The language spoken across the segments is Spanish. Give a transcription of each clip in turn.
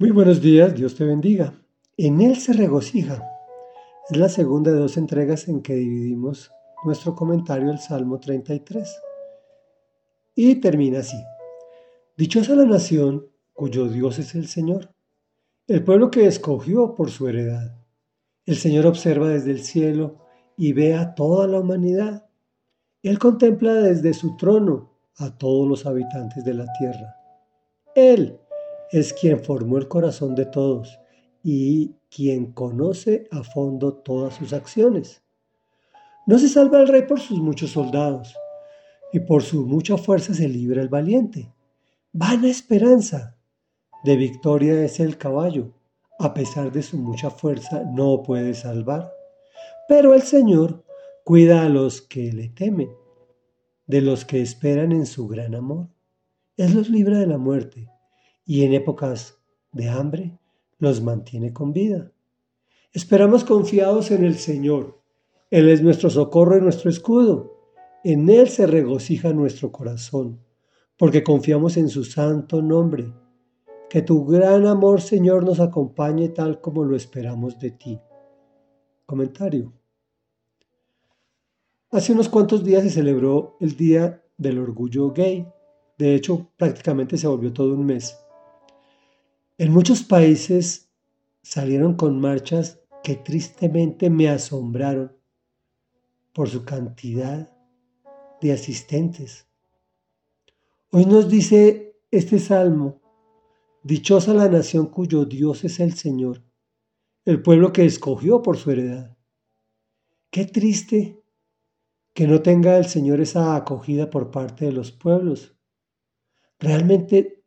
Muy buenos días, Dios te bendiga. En Él se regocija. Es la segunda de dos entregas en que dividimos nuestro comentario del Salmo 33. Y termina así. Dichosa la nación cuyo Dios es el Señor, el pueblo que escogió por su heredad. El Señor observa desde el cielo y ve a toda la humanidad. Él contempla desde su trono a todos los habitantes de la tierra. Él es quien formó el corazón de todos y quien conoce a fondo todas sus acciones. No se salva el rey por sus muchos soldados, y por su mucha fuerza se libra el valiente. Vana esperanza. De victoria es el caballo, a pesar de su mucha fuerza no puede salvar. Pero el Señor cuida a los que le temen, de los que esperan en su gran amor. Él los libra de la muerte y en épocas de hambre los mantiene con vida. Esperamos confiados en el Señor. Él es nuestro socorro y nuestro escudo. En Él se regocija nuestro corazón, porque confiamos en su santo nombre. Que tu gran amor, Señor, nos acompañe tal como lo esperamos de ti. Comentario. Hace unos cuantos días se celebró el Día del Orgullo Gay. De hecho, prácticamente se volvió todo un mes. En muchos países salieron con marchas que tristemente me asombraron por su cantidad de asistentes. Hoy nos dice este salmo, Dichosa la nación cuyo Dios es el Señor, el pueblo que escogió por su heredad. Qué triste que no tenga el Señor esa acogida por parte de los pueblos. Realmente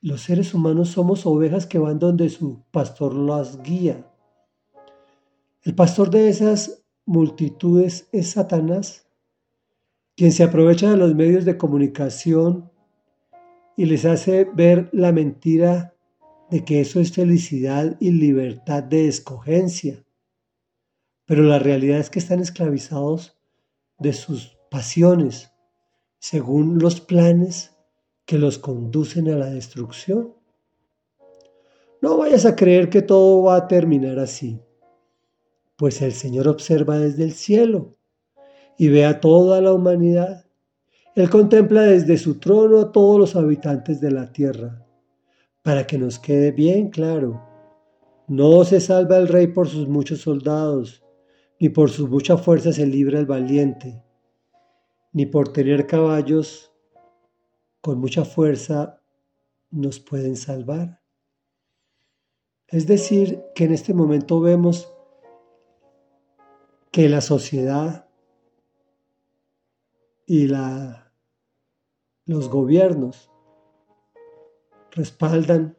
los seres humanos somos ovejas que van donde su pastor las guía. El pastor de esas multitudes es Satanás, quien se aprovecha de los medios de comunicación y les hace ver la mentira de que eso es felicidad y libertad de escogencia. Pero la realidad es que están esclavizados de sus pasiones, según los planes que los conducen a la destrucción. No vayas a creer que todo va a terminar así, pues el Señor observa desde el cielo y ve a toda la humanidad. Él contempla desde su trono a todos los habitantes de la tierra, para que nos quede bien claro. No se salva el rey por sus muchos soldados, ni por su mucha fuerza se libra el valiente, ni por tener caballos con mucha fuerza nos pueden salvar. Es decir, que en este momento vemos que la sociedad y los gobiernos respaldan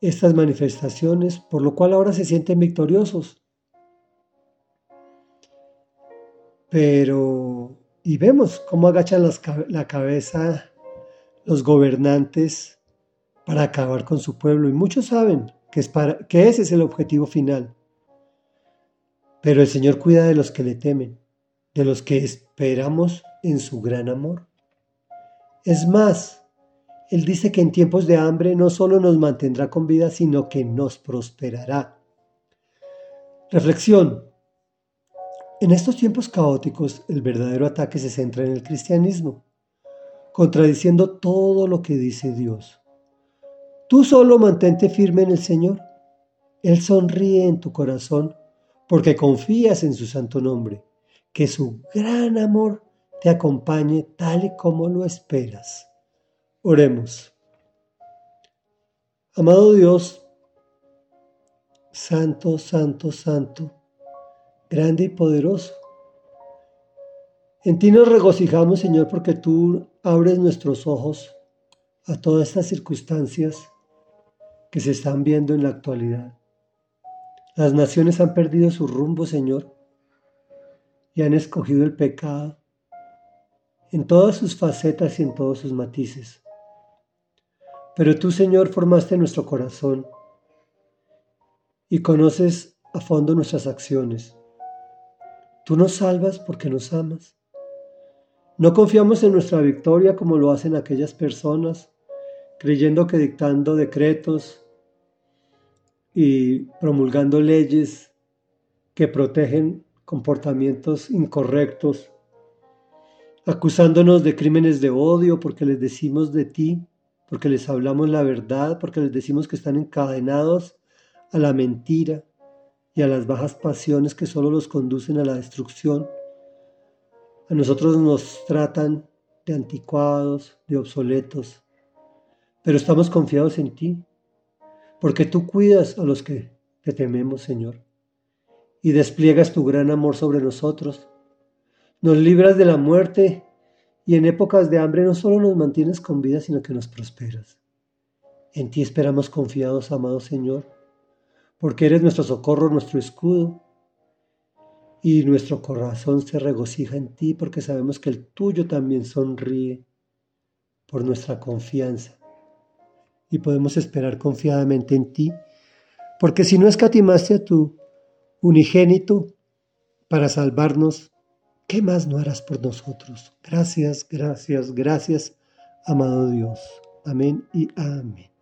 estas manifestaciones, por lo cual ahora se sienten victoriosos. Pero y vemos cómo agachan la cabeza los gobernantes para acabar con su pueblo. Y muchos saben que, es que ese es el objetivo final. Pero el Señor cuida de los que le temen, de los que esperamos en su gran amor. Es más, Él dice que en tiempos de hambre no solo nos mantendrá con vida, sino que nos prosperará. Reflexión. En estos tiempos caóticos, el verdadero ataque se centra en el cristianismo, contradiciendo todo lo que dice Dios. Tú solo mantente firme en el Señor. Él sonríe en tu corazón porque confías en su santo nombre. Que su gran amor te acompañe tal y como lo esperas. Oremos. Amado Dios, Santo, Santo, Santo, grande y poderoso. En ti nos regocijamos, Señor, porque tú abres nuestros ojos a todas estas circunstancias que se están viendo en la actualidad. Las naciones han perdido su rumbo, Señor, y han escogido el pecado en todas sus facetas y en todos sus matices. Pero tú, Señor, formaste nuestro corazón y conoces a fondo nuestras acciones. Tú nos salvas porque nos amas. No confiamos en nuestra victoria como lo hacen aquellas personas creyendo que dictando decretos y promulgando leyes que protegen comportamientos incorrectos, acusándonos de crímenes de odio porque les decimos de ti, porque les hablamos la verdad, porque les decimos que están encadenados a la mentira y a las bajas pasiones que solo los conducen a la destrucción. A nosotros nos tratan de anticuados, de obsoletos, pero estamos confiados en ti, porque tú cuidas a los que te tememos, Señor, y despliegas tu gran amor sobre nosotros. Nos libras de la muerte y en épocas de hambre no solo nos mantienes con vida, sino que nos prosperas. En ti esperamos confiados, amado Señor, porque eres nuestro socorro, nuestro escudo, y nuestro corazón se regocija en ti porque sabemos que el tuyo también sonríe por nuestra confianza. Y podemos esperar confiadamente en ti, porque si no escatimaste a tu unigénito para salvarnos, ¿qué más no harás por nosotros? Gracias, gracias, gracias, amado Dios. Amén y amén.